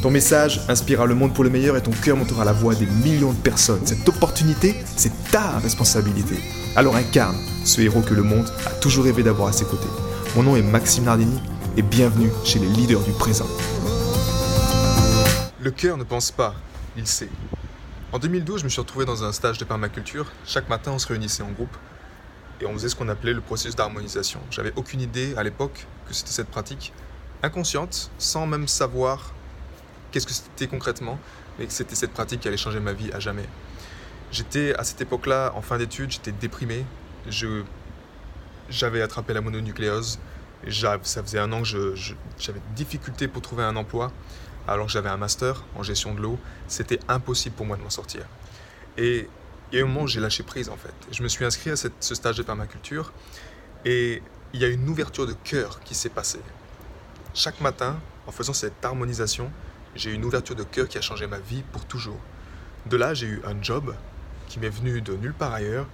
Ton message inspirera le monde pour le meilleur et ton cœur montera la voix des millions de personnes. Cette opportunité, c'est ta responsabilité. Alors incarne ce héros que le monde a toujours rêvé d'avoir à ses côtés. Mon nom est Maxime Nardini et bienvenue chez les leaders du présent. Le cœur ne pense pas, il sait. En 2012, je me suis retrouvé dans un stage de permaculture. Chaque matin, on se réunissait en groupe et on faisait ce qu'on appelait le processus d'harmonisation. J'avais aucune idée à l'époque que c'était cette pratique inconsciente, sans même savoir qu'est-ce que c'était concrètement, mais que c'était cette pratique qui allait changer ma vie à jamais. J'étais à cette époque-là, en fin d'études, j'étais déprimé. J'avais attrapé la mononucléose. Ça faisait un an que j'avais des difficultés pour trouver un emploi, alors que j'avais un master en gestion de l'eau. C'était impossible pour moi de m'en sortir. Et il y a un moment j'ai lâché prise en fait. Je me suis inscrit à ce stage de permaculture et il y a une ouverture de cœur qui s'est passée. Chaque matin, en faisant cette harmonisation, j'ai eu une ouverture de cœur qui a changé ma vie pour toujours. De là, j'ai eu un job qui m'est venu de nulle part ailleurs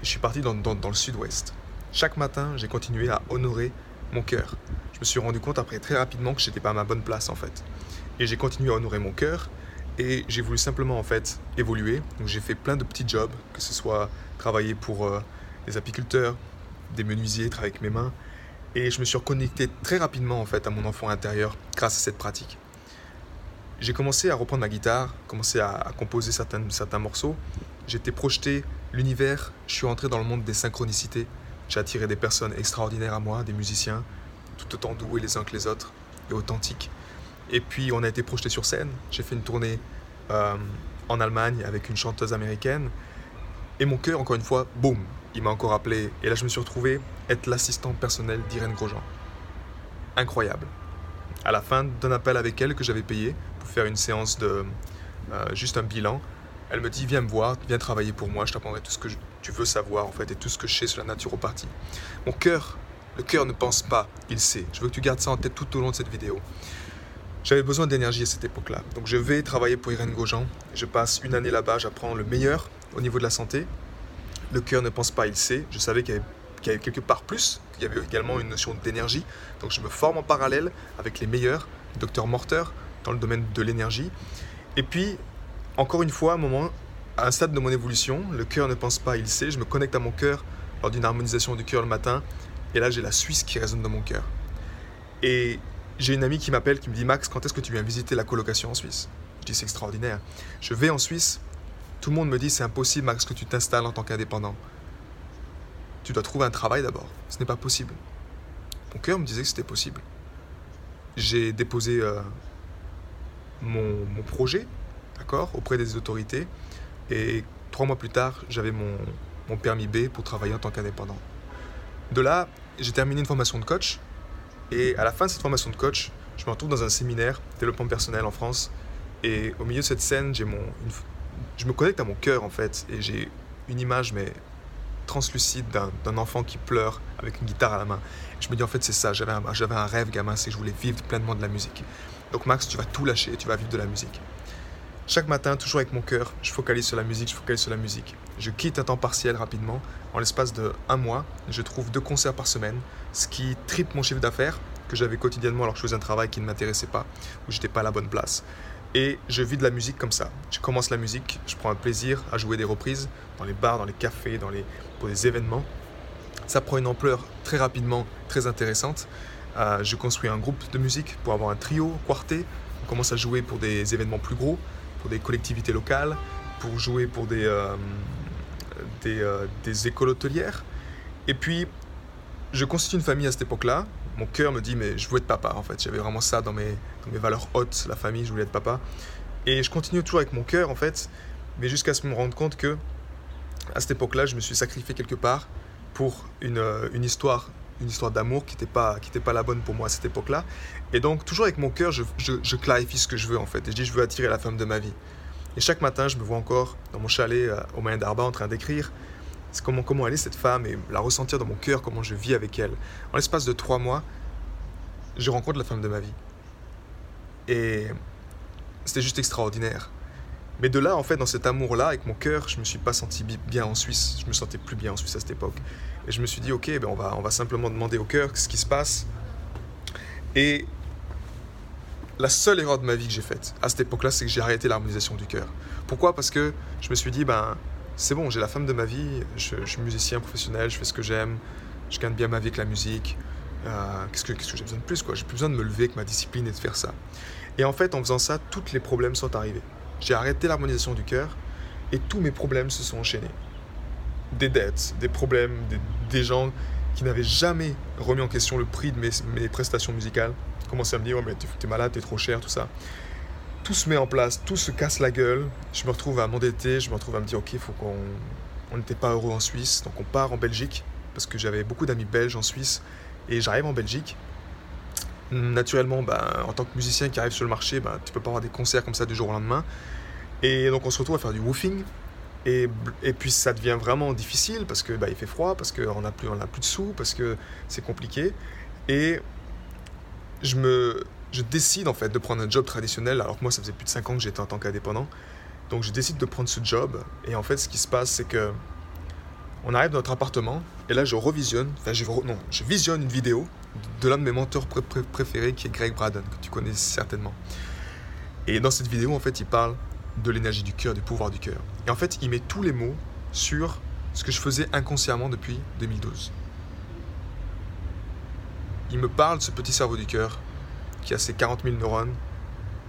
et je suis parti dans, le sud-ouest. Chaque matin, j'ai continué à honorer mon cœur. Je me suis rendu compte après très rapidement que j'étais pas à ma bonne place en fait. Et j'ai continué à honorer mon cœur et j'ai voulu simplement en fait évoluer. Donc j'ai fait plein de petits jobs, que ce soit travailler pour euh, des apiculteurs, des menuisiers, travailler avec mes mains. Et je me suis reconnecté très rapidement en fait à mon enfant intérieur grâce à cette pratique j'ai commencé à reprendre ma guitare, commencé à, composer certains, certains morceaux. J'étais projeté l'univers, je suis entré dans le monde des synchronicités. J'ai attiré des personnes extraordinaires à moi, des musiciens, tout autant doués les uns que les autres et authentiques. Et puis on a été projeté sur scène. J'ai fait une tournée euh, en Allemagne avec une chanteuse américaine. Et mon cœur, encore une fois, boum, il m'a encore appelé. Et là, je me suis retrouvé être l'assistant personnel d'Irène Grosjean. Incroyable. À la fin d'un appel avec elle que j'avais payé, faire une séance de euh, juste un bilan. Elle me dit viens me voir, viens travailler pour moi, je t'apprendrai tout ce que tu veux savoir en fait et tout ce que je sais sur la naturopathie. Mon cœur, le cœur ne pense pas, il sait. Je veux que tu gardes ça en tête tout au long de cette vidéo. J'avais besoin d'énergie à cette époque-là. Donc je vais travailler pour Irène Gaujean. Je passe une année là-bas, j'apprends le meilleur au niveau de la santé. Le cœur ne pense pas, il sait. Je savais qu'il y, avait, quelque part plus, qu'il y avait également une notion d'énergie. Donc je me forme en parallèle avec les meilleurs, docteur Morter, dans le domaine de l'énergie. Et puis, encore une fois, à un moment, à un stade de mon évolution, le cœur ne pense pas, il sait, je me connecte à mon cœur lors d'une harmonisation du cœur le matin, et là j'ai la Suisse qui résonne dans mon cœur. Et j'ai une amie qui m'appelle, qui me dit Max, quand est-ce que tu viens visiter la colocation en Suisse? Je dis c'est extraordinaire. Je vais en Suisse, tout le monde me dit c'est impossible Max que tu t'installes en tant qu'indépendant. Tu dois trouver un travail d'abord, ce n'est pas possible. Mon cœur me disait que c'était possible. J'ai déposé euh, mon, projet, d'accord, auprès des autorités. Et trois mois plus tard, j'avais mon, permis B pour travailler en tant qu'indépendant. De là, j'ai terminé une formation de coach. Et à la fin de cette formation de coach, je me retrouve dans un séminaire développement personnel en France. Et au milieu de cette scène, j'ai mon, je me connecte à mon cœur en fait. Et j'ai une image, mais translucide d'un enfant qui pleure avec une guitare à la main. je me dis en fait c'est ça, j'avais un, un rêve gamin, c'est que je voulais vivre pleinement de la musique. Donc Max, tu vas tout lâcher, tu vas vivre de la musique. Chaque matin, toujours avec mon cœur, je focalise sur la musique, je focalise sur la musique. Je quitte un temps partiel rapidement. En l'espace de un mois, je trouve deux concerts par semaine, ce qui triple mon chiffre d'affaires que j'avais quotidiennement alors que je faisais un travail qui ne m'intéressait pas, où j'étais pas à la bonne place. Et je vis de la musique comme ça. Je commence la musique, je prends un plaisir à jouer des reprises dans les bars, dans les cafés, dans les, pour des événements. Ça prend une ampleur très rapidement, très intéressante. Euh, je construis un groupe de musique pour avoir un trio, quartet. On commence à jouer pour des événements plus gros, pour des collectivités locales, pour jouer pour des, euh, euh, des, écoles hôtelières. Et puis, je constitue une famille à cette époque-là. Mon cœur me dit, mais je veux être papa en fait. J'avais vraiment ça dans mes, mes valeurs hautes, la famille, je voulais être papa. Et je continue toujours avec mon cœur en fait, mais jusqu'à ce me rendre compte que, à cette époque-là, je me suis sacrifié quelque part pour une, une histoire une histoire d'amour qui n'était pas, pas la bonne pour moi à cette époque-là. Et donc, toujours avec mon cœur, je, je, clarifie ce que je veux en fait. Et je dis, je veux attirer la femme de ma vie. Et chaque matin, je me vois encore dans mon chalet euh, au Moyen d'Arba en train d'écrire comment, comment elle est cette femme et la ressentir dans mon cœur, comment je vis avec elle. En l'espace de trois mois, je rencontre la femme de ma vie. Et c'était juste extraordinaire. Mais de là, en fait, dans cet amour-là, avec mon cœur, je me suis pas senti bien en Suisse. Je me sentais plus bien en Suisse à cette époque. Et je me suis dit, ok, ben on, va, simplement demander au cœur ce qui se passe. Et la seule erreur de ma vie que j'ai faite à cette époque-là, c'est que j'ai arrêté l'harmonisation du cœur. Pourquoi? Parce que je me suis dit, ben, c'est bon, j'ai la femme de ma vie, je, suis musicien professionnel, je fais ce que j'aime, je gagne bien ma vie avec la musique. Euh, qu'est-ce que, que j'ai besoin de plus quoi? J'ai plus besoin de me lever avec ma discipline et de faire ça. Et en fait, en faisant ça, tous les problèmes sont arrivés. J'ai arrêté l'harmonisation du cœur et tous mes problèmes se sont enchaînés. Des dettes, des problèmes, des, gens qui n'avaient jamais remis en question le prix de mes, prestations musicales commençaient à me dire ouais, mais t'es malade, t'es trop cher, tout ça. Tout se met en place, tout se casse la gueule. Je me retrouve à m'endetter, je me retrouve à me dire ok, faut qu'on. On n'était pas heureux en Suisse, donc on part en Belgique parce que j'avais beaucoup d'amis belges en Suisse et j'arrive en Belgique naturellement, ben, en tant que musicien qui arrive sur le marché, ben, tu peux pas avoir des concerts comme ça du jour au lendemain. Et donc on se retrouve à faire du woofing. Et, et puis ça devient vraiment difficile parce que ben, il fait froid, parce qu'on n'a plus, plus de sous, parce que c'est compliqué. Et je, me, je décide en fait de prendre un job traditionnel, alors que moi ça faisait plus de 5 ans que j'étais en tant qu'indépendant. Donc je décide de prendre ce job. Et en fait ce qui se passe c'est que on arrive dans notre appartement et là je revisionne, enfin je, non, je visionne une vidéo de l'un de mes mentors préférés qui est Greg Braden, que tu connais certainement. Et dans cette vidéo, en fait, il parle de l'énergie du cœur, du pouvoir du cœur. Et en fait, il met tous les mots sur ce que je faisais inconsciemment depuis 2012. Il me parle de ce petit cerveau du cœur qui a ses 40 000 neurones,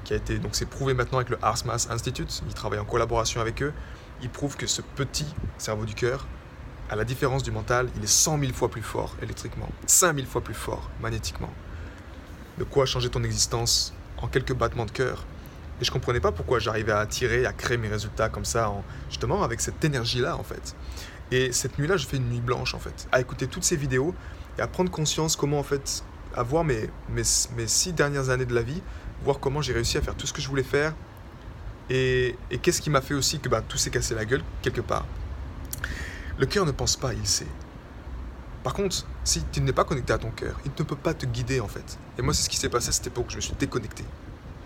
qui a été donc c'est prouvé maintenant avec le Ars Mass Institute. Il travaille en collaboration avec eux. Il prouve que ce petit cerveau du cœur à la différence du mental, il est 100 000 fois plus fort électriquement, 5 000 fois plus fort magnétiquement. De quoi changer ton existence en quelques battements de cœur. Et je ne comprenais pas pourquoi j'arrivais à attirer, à créer mes résultats comme ça, en, justement avec cette énergie-là en fait. Et cette nuit-là, je fais une nuit blanche en fait, à écouter toutes ces vidéos et à prendre conscience comment en fait, à voir mes, mes, mes six dernières années de la vie, voir comment j'ai réussi à faire tout ce que je voulais faire et, et qu'est-ce qui m'a fait aussi que bah, tout s'est cassé la gueule quelque part. Le cœur ne pense pas, il sait. Par contre, si tu n'es pas connecté à ton cœur, il ne peut pas te guider en fait. Et moi, c'est ce qui s'est passé à cette époque. Je me suis déconnecté.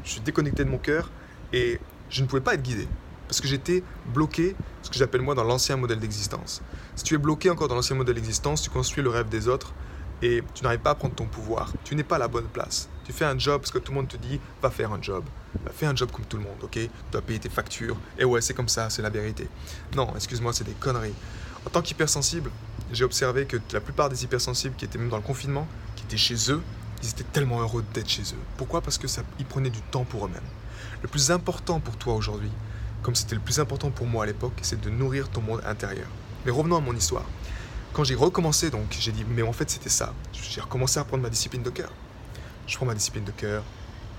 Je suis déconnecté de mon cœur et je ne pouvais pas être guidé. Parce que j'étais bloqué, ce que j'appelle moi dans l'ancien modèle d'existence. Si tu es bloqué encore dans l'ancien modèle d'existence, tu construis le rêve des autres et tu n'arrives pas à prendre ton pouvoir. Tu n'es pas à la bonne place. Tu fais un job parce que tout le monde te dit va faire un job. Va fais un job comme tout le monde, ok? Tu dois payer tes factures. Et ouais, c'est comme ça, c'est la vérité. Non, excuse-moi, c'est des conneries. En tant qu'hypersensible, j'ai observé que la plupart des hypersensibles qui étaient même dans le confinement, qui étaient chez eux, ils étaient tellement heureux d'être chez eux. Pourquoi? Parce que ça, ils prenaient du temps pour eux-mêmes. Le plus important pour toi aujourd'hui, comme c'était le plus important pour moi à l'époque, c'est de nourrir ton monde intérieur. Mais revenons à mon histoire. Quand j'ai recommencé, donc, j'ai dit, mais en fait, c'était ça. J'ai recommencé à prendre ma discipline de cœur. Je prends ma discipline de cœur.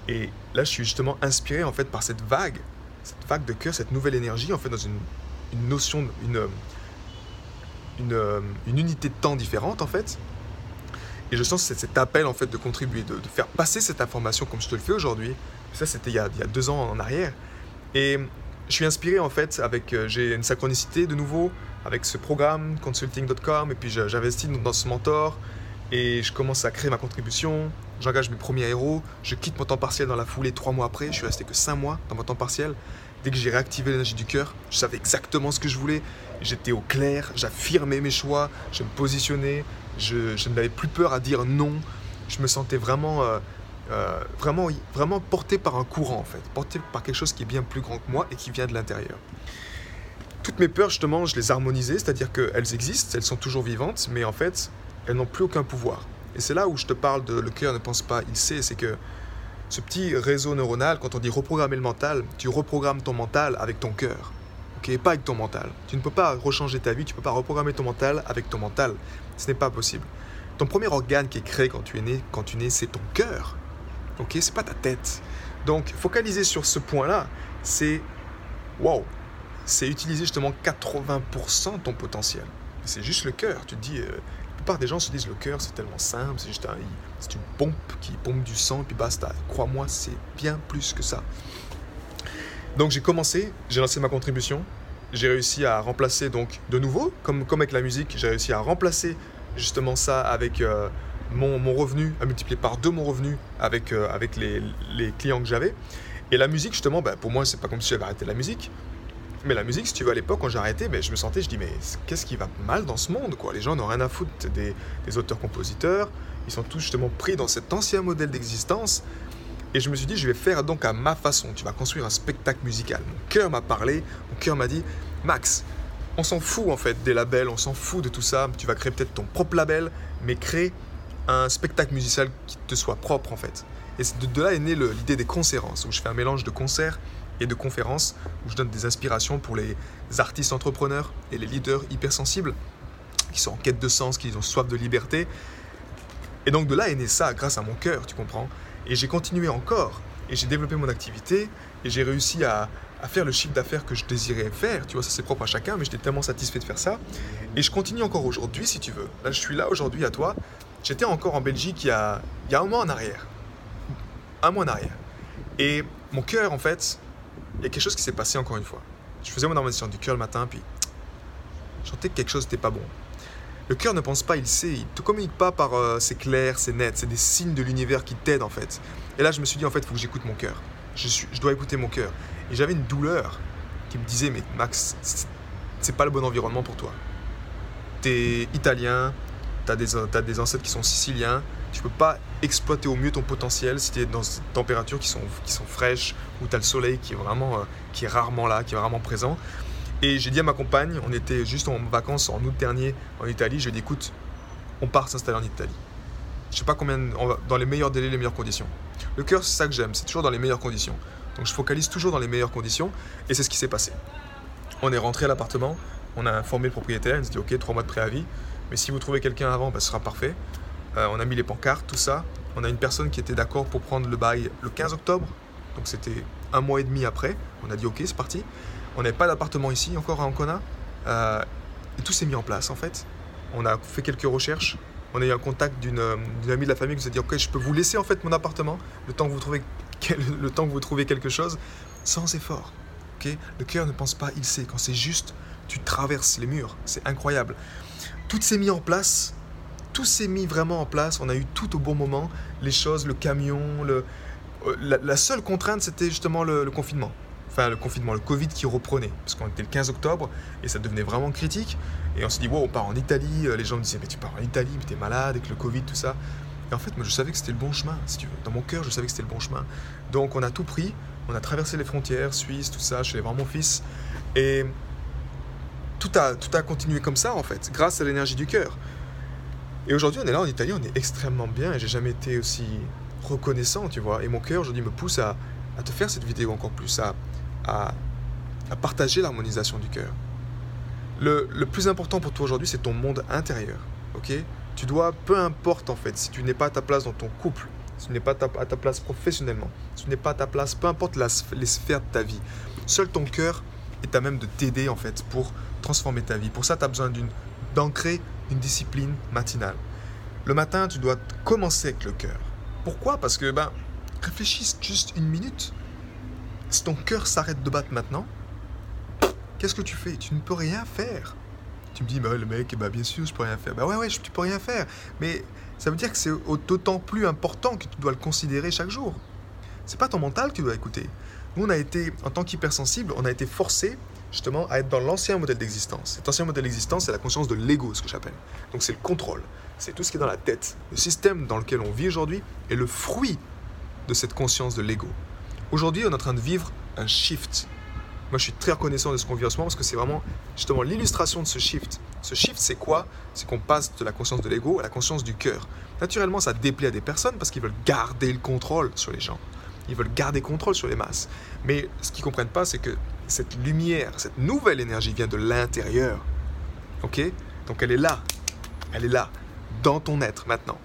Et là, je suis justement inspiré, en fait, par cette vague, cette vague de cœur, cette nouvelle énergie, en fait, dans une, une notion, une, euh, une, unité de temps différente en fait. Et je sens cet appel en fait de contribuer, de, faire passer cette information comme je te le fais aujourd'hui. Ça c'était il, y a deux ans en arrière. Et je suis inspiré en fait avec, euh, j'ai une synchronicité de nouveau avec ce programme consulting.com et puis j'investis dans ce mentor et je commence à créer ma contribution. J'engage mes premiers héros, je quitte mon temps partiel dans la foulée trois mois après, je suis resté que cinq mois dans mon temps partiel. Dès que j'ai réactivé l'énergie du cœur, je savais exactement ce que je voulais, j'étais au clair, j'affirmais mes choix, je me positionnais, je, n'avais plus peur à dire non, je me sentais vraiment, euh, euh, vraiment, vraiment porté par un courant en fait, porté par quelque chose qui est bien plus grand que moi et qui vient de l'intérieur. Toutes mes peurs justement, je les harmonisais, c'est-à-dire qu'elles existent, elles sont toujours vivantes, mais en fait, elles n'ont plus aucun pouvoir. Et c'est là où je te parle de le cœur ne pense pas, il sait, c'est que ce petit réseau neuronal, quand on dit reprogrammer le mental, tu reprogrammes ton mental avec ton cœur pas avec ton mental. Tu ne peux pas rechanger ta vie, tu ne peux pas reprogrammer ton mental avec ton mental. Ce n'est pas possible. Ton premier organe qui est créé quand tu es né, quand tu nais, c'est ton cœur. Ok, c'est pas ta tête. Donc, focaliser sur ce point-là, c'est wow, c'est utiliser justement 80% de ton potentiel. C'est juste le cœur. Tu te dis, euh, plupart des gens se disent le cœur, c'est tellement simple, c'est juste un, c'est une pompe qui pompe du sang et puis basta. Crois-moi, c'est bien plus que ça. Donc j'ai commencé, j'ai lancé ma contribution, j'ai réussi à remplacer donc de nouveau, comme, comme avec la musique, j'ai réussi à remplacer justement ça avec euh, mon, mon, revenu, à multiplier par deux mon revenu avec, euh, avec les, les, clients que j'avais. Et la musique, justement, bah, pour moi, c'est pas comme si j'avais arrêté la musique. Mais la musique, si tu veux, à l'époque, quand j'ai arrêté, ben, je me sentais, je dis, mais qu'est-ce qui va mal dans ce monde quoi? Les gens n'ont rien à foutre des, auteurs-compositeurs. Ils sont tous justement pris dans cet ancien modèle d'existence. Et je me suis dit, je vais faire donc à ma façon. Tu vas construire un spectacle musical. Mon cœur m'a parlé, mon cœur m'a dit, Max, on s'en fout en fait des labels, on s'en fout de tout ça. Tu vas créer peut-être ton propre label, mais crée un spectacle musical qui te soit propre en fait. Et de, là est née l'idée des conférences, où je fais un mélange de concerts et de conférences, où je donne des inspirations pour les artistes entrepreneurs et les leaders hypersensibles, qui sont en quête de sens, qui ont soif de liberté. Et donc de là est né ça grâce à mon cœur, tu comprends. Et j'ai continué encore, et j'ai développé mon activité, et j'ai réussi à, faire le chiffre d'affaires que je désirais faire. Tu vois, ça c'est propre à chacun, mais j'étais tellement satisfait de faire ça. Et je continue encore aujourd'hui, si tu veux. Là, je suis là aujourd'hui à toi. J'étais encore en Belgique il y a un mois en arrière. Un mois en arrière. Et mon cœur, en fait, il y a quelque chose qui s'est passé encore une fois. Je faisais mon organisation du cœur le matin, puis je sentais que quelque chose n'était pas bon. Le cœur ne pense pas, il sait, il te communique pas par euh, c'est clair, c'est net, c'est des signes de l'univers qui t'aident en fait. Et là, je me suis dit en fait, il faut que j'écoute mon cœur. Je, suis, je dois écouter mon cœur. Et j'avais une douleur qui me disait, mais Max, c'est pas le bon environnement pour toi. T'es italien, t'as des, as des ancêtres qui sont siciliens, tu peux pas exploiter au mieux ton potentiel si tu es dans des températures qui sont, qui sont fraîches, où tu as le soleil qui est vraiment, euh, qui est rarement là, qui est vraiment présent. Et j'ai dit à ma compagne, on était juste en vacances en août dernier en Italie, je lui ai dit écoute, on part s'installer en Italie. Je sais pas combien, dans les meilleurs délais, les meilleures conditions. Le cœur, c'est ça que j'aime, c'est toujours dans les meilleures conditions. Donc je focalise toujours dans les meilleures conditions et c'est ce qui s'est passé. On est rentré à l'appartement, on a informé le propriétaire, il nous dit ok, trois mois de préavis, mais si vous trouvez quelqu'un avant, bah, ce sera parfait. Euh, on a mis les pancartes, tout ça. On a une personne qui était d'accord pour prendre le bail le 15 octobre, donc c'était un mois et demi après. On a dit ok, c'est parti. On n'avait pas d'appartement ici encore à Ancona. Euh, et tout s'est mis en place en fait. On a fait quelques recherches. On a eu un contact d'une amie de la famille qui nous a dit ok, je peux vous laisser en fait mon appartement le temps que vous trouvez le temps que vous quelque chose, sans effort. ok? Le cœur ne pense pas, il sait. Quand c'est juste, tu traverses les murs. C'est incroyable. Tout s'est mis en place. Tout s'est mis vraiment en place. On a eu tout au bon moment. Les choses, le camion. Euh, la, seule contrainte, c'était justement le, confinement. Enfin, le confinement, le Covid qui reprenait. Parce qu'on était le 15 octobre et ça devenait vraiment critique. Et on s'est dit, wow, on part en Italie. Les gens me disaient, mais tu pars en Italie, mais t'es malade avec le Covid, tout ça. Et en fait, moi, je savais que c'était le bon chemin, si tu veux. Dans mon cœur, je savais que c'était le bon chemin. Donc, on a tout pris. On a traversé les frontières, Suisse, tout ça. Je suis allé voir mon fils. Et tout a, tout a continué comme ça, en fait, grâce à l'énergie du cœur. Et aujourd'hui, on est là en Italie, on est extrêmement bien. Et j'ai jamais été aussi reconnaissant, tu vois. Et mon cœur, aujourd'hui, me pousse à, te faire cette vidéo encore plus, à, partager l'harmonisation du cœur. Le, plus important pour toi aujourd'hui, c'est ton monde intérieur, ok? Tu dois, peu importe en fait, si tu n'es pas à ta place dans ton couple, si tu n'es pas à ta place professionnellement, si tu n'es pas à ta place, peu importe les sphères de ta vie, seul ton cœur est à même de t'aider en fait pour transformer ta vie. Pour ça, tu as besoin d'ancrer une discipline matinale. Le matin, tu dois commencer avec le cœur. Pourquoi? Parce que, ben, réfléchis juste une minute. Si ton cœur s'arrête de battre maintenant, qu'est-ce que tu fais? Tu ne peux rien faire. Tu me dis, bah, le mec, bah, bien sûr, je peux rien faire. Bah ouais, ouais, tu peux rien faire. Mais ça veut dire que c'est d'autant plus important que tu dois le considérer chaque jour. C'est pas ton mental que tu dois écouter. Nous, on a été, en tant qu'hypersensible, on a été forcé justement à être dans l'ancien modèle d'existence. Cet ancien modèle d'existence, c'est la conscience de l'ego, ce que j'appelle. Donc c'est le contrôle, c'est tout ce qui est dans la tête. Le système dans lequel on vit aujourd'hui est le fruit de cette conscience de l'ego. Aujourd'hui, on est en train de vivre un shift moi, je suis très reconnaissant de ce qu'on vit en ce moment parce que c'est vraiment justement l'illustration de ce shift. Ce shift, c'est quoi? C'est qu'on passe de la conscience de l'ego à la conscience du cœur. Naturellement, ça déplaît à des personnes parce qu'ils veulent garder le contrôle sur les gens. Ils veulent garder contrôle sur les masses. Mais ce qu'ils ne comprennent pas, c'est que cette lumière, cette nouvelle énergie vient de l'intérieur. Ok? Donc elle est là. Elle est là, dans ton être maintenant.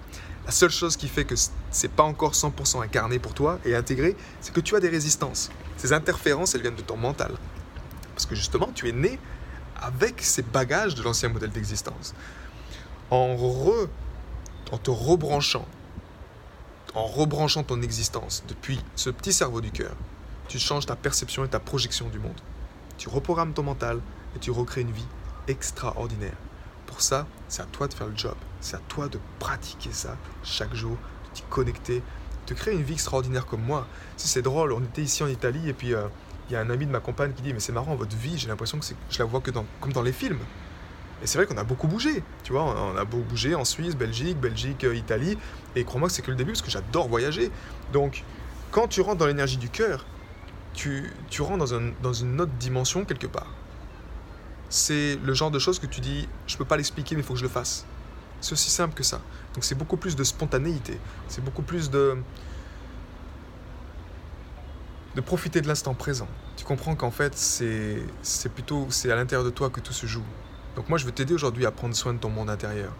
La seule chose qui fait que c'est pas encore 100% incarné pour toi et intégré, c'est que tu as des résistances. Ces interférences, elles viennent de ton mental. Parce que justement, tu es né avec ces bagages de l'ancien modèle d'existence. En, re, en te rebranchant, en rebranchant ton existence depuis ce petit cerveau du cœur, tu changes ta perception et ta projection du monde. Tu reprogrammes ton mental et tu recrées une vie extraordinaire. Pour ça, c'est à toi de faire le job. C'est à toi de pratiquer ça chaque jour, de t'y connecter, de créer une vie extraordinaire comme moi. Si c'est drôle, on était ici en Italie et puis euh, il y a un ami de ma compagne qui dit Mais c'est marrant, votre vie, j'ai l'impression que je la vois que dans, comme dans les films. Et c'est vrai qu'on a beaucoup bougé, tu vois, on a beaucoup bougé en Suisse, Belgique, Belgique, euh, Italie, et crois-moi que c'est que le début parce que j'adore voyager. Donc, quand tu rentres dans l'énergie du cœur, tu, tu rentres dans, un, dans une autre dimension quelque part. C'est le genre de choses que tu dis, je peux pas l'expliquer, mais il faut que je le fasse. C'est aussi simple que ça. Donc c'est beaucoup plus de spontanéité, c'est beaucoup plus de de profiter de l'instant présent. Tu comprends qu'en fait, c'est c'est plutôt c'est à l'intérieur de toi que tout se joue. Donc moi, je veux t'aider aujourd'hui à prendre soin de ton monde intérieur.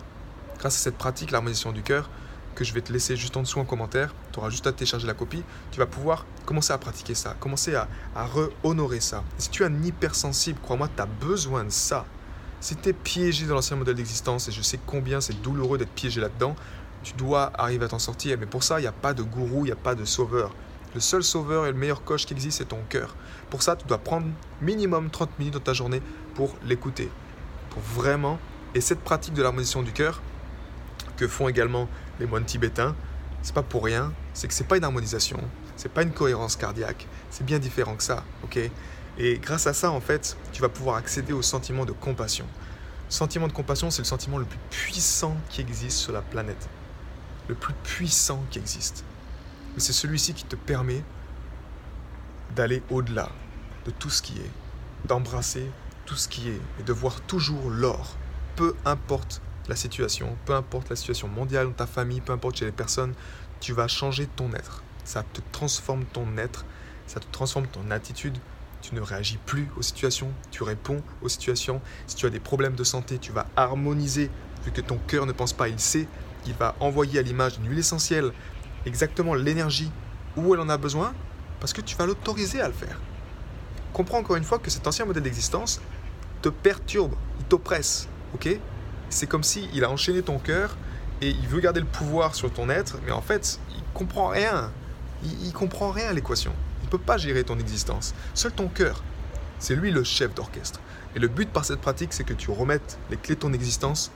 Grâce à cette pratique, l'harmonisation du cœur, que je vais te laisser juste en dessous en commentaire, tu auras juste à télécharger la copie, tu vas pouvoir commencer à pratiquer ça, commencer à, à re-honorer ça. si tu es un hypersensible, crois-moi, tu as besoin de ça. Si tu es piégé dans l'ancien modèle d'existence, et je sais combien c'est douloureux d'être piégé là-dedans, tu dois arriver à t'en sortir. Mais pour ça, il n'y a pas de gourou, il n'y a pas de sauveur. Le seul sauveur et le meilleur coach qui existe, c'est ton cœur. Pour ça, tu dois prendre minimum 30 minutes dans ta journée pour l'écouter. Pour vraiment. Et cette pratique de l'harmonisation du cœur, que font également les moines tibétains, c'est pas pour rien, c'est que c'est pas une harmonisation, c'est pas une cohérence cardiaque, c'est bien différent que ça, ok? Et grâce à ça, en fait, tu vas pouvoir accéder au sentiment de compassion. Le sentiment de compassion, c'est le sentiment le plus puissant qui existe sur la planète. Le plus puissant qui existe. Mais c'est celui-ci qui te permet d'aller au-delà de tout ce qui est, d'embrasser tout ce qui est et de voir toujours l'or, peu importe la situation, peu importe la situation mondiale, ta famille, peu importe chez les personnes, tu vas changer ton être. Ça te transforme ton être, ça te transforme ton attitude. Tu ne réagis plus aux situations, tu réponds aux situations. Si tu as des problèmes de santé, tu vas harmoniser, vu que ton cœur ne pense pas, il sait, il va envoyer à l'image d'une huile essentielle exactement l'énergie où elle en a besoin, parce que tu vas l'autoriser à le faire. Comprends encore une fois que cet ancien modèle d'existence te perturbe, il t'oppresse, ok? C'est comme si il a enchaîné ton cœur et il veut garder le pouvoir sur ton être, mais en fait, il comprend rien. Il, il comprend rien à l'équation. Il ne peut pas gérer ton existence. Seul ton cœur, c'est lui le chef d'orchestre. Et le but par cette pratique, c'est que tu remettes les clés de ton existence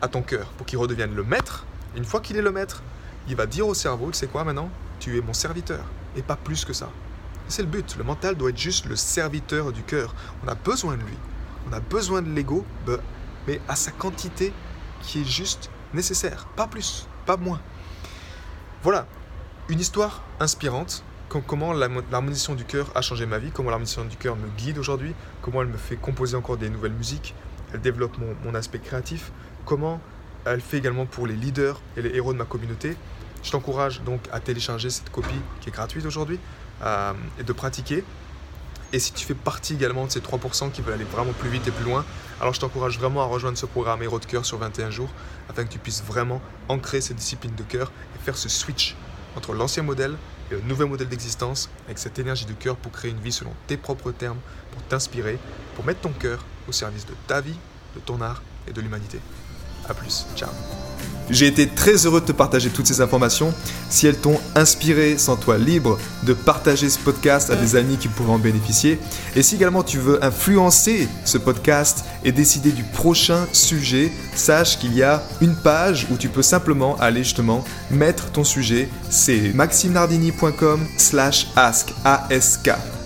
à ton cœur pour qu'il redevienne le maître. une fois qu'il est le maître, il va dire au cerveau, tu sais quoi maintenant Tu es mon serviteur. Et pas plus que ça. C'est le but. Le mental doit être juste le serviteur du cœur. On a besoin de lui. On a besoin de l'ego. À sa quantité qui est juste nécessaire, pas plus, pas moins. Voilà, une histoire inspirante, comment l'harmonisation du cœur a changé ma vie, comment l'harmonisation du cœur me guide aujourd'hui, comment elle me fait composer encore des nouvelles musiques, elle développe mon, aspect créatif, comment elle fait également pour les leaders et les héros de ma communauté. Je t'encourage donc à télécharger cette copie qui est gratuite aujourd'hui euh, et de pratiquer. Et si tu fais partie également de ces 3% qui veulent aller vraiment plus vite et plus loin, alors je t'encourage vraiment à rejoindre ce programme Héros de cœur sur 21 jours afin que tu puisses vraiment ancrer ces disciplines de cœur et faire ce switch entre l'ancien modèle et le nouvel modèle d'existence avec cette énergie de cœur pour créer une vie selon tes propres termes, pour t'inspirer, pour mettre ton cœur au service de ta vie, de ton art et de l'humanité. A plus, ciao j'ai été très heureux de te partager toutes ces informations. Si elles t'ont inspiré, sens-toi libre de partager ce podcast à des amis qui pourraient en bénéficier. Et si également tu veux influencer ce podcast et décider du prochain sujet, sache qu'il y a une page où tu peux simplement aller justement mettre ton sujet. C'est maximenardini.com slash ask